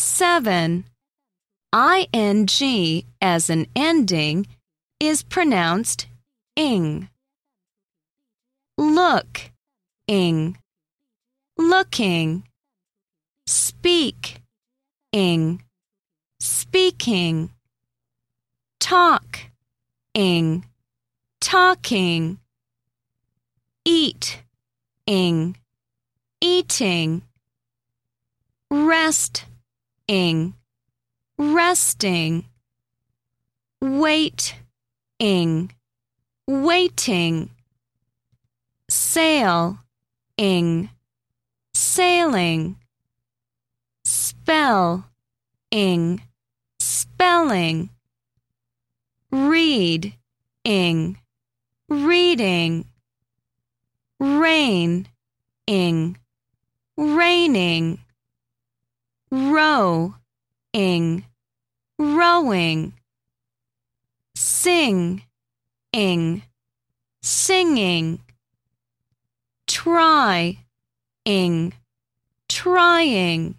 7. ing as an ending is pronounced ing. Look, ing. Looking. Speak, ing. Speaking. Talk, ing. Talking. Eat, ing. Eating. Rest, ing. Resting. Wait, ing. Waiting. Sail, ing. Sailing. Spell, ing. Spelling. Read, ing. Reading. Rain, ing. Raining. Row, ing. Rowing. Sing, ing. Singing. Try, ing. Trying.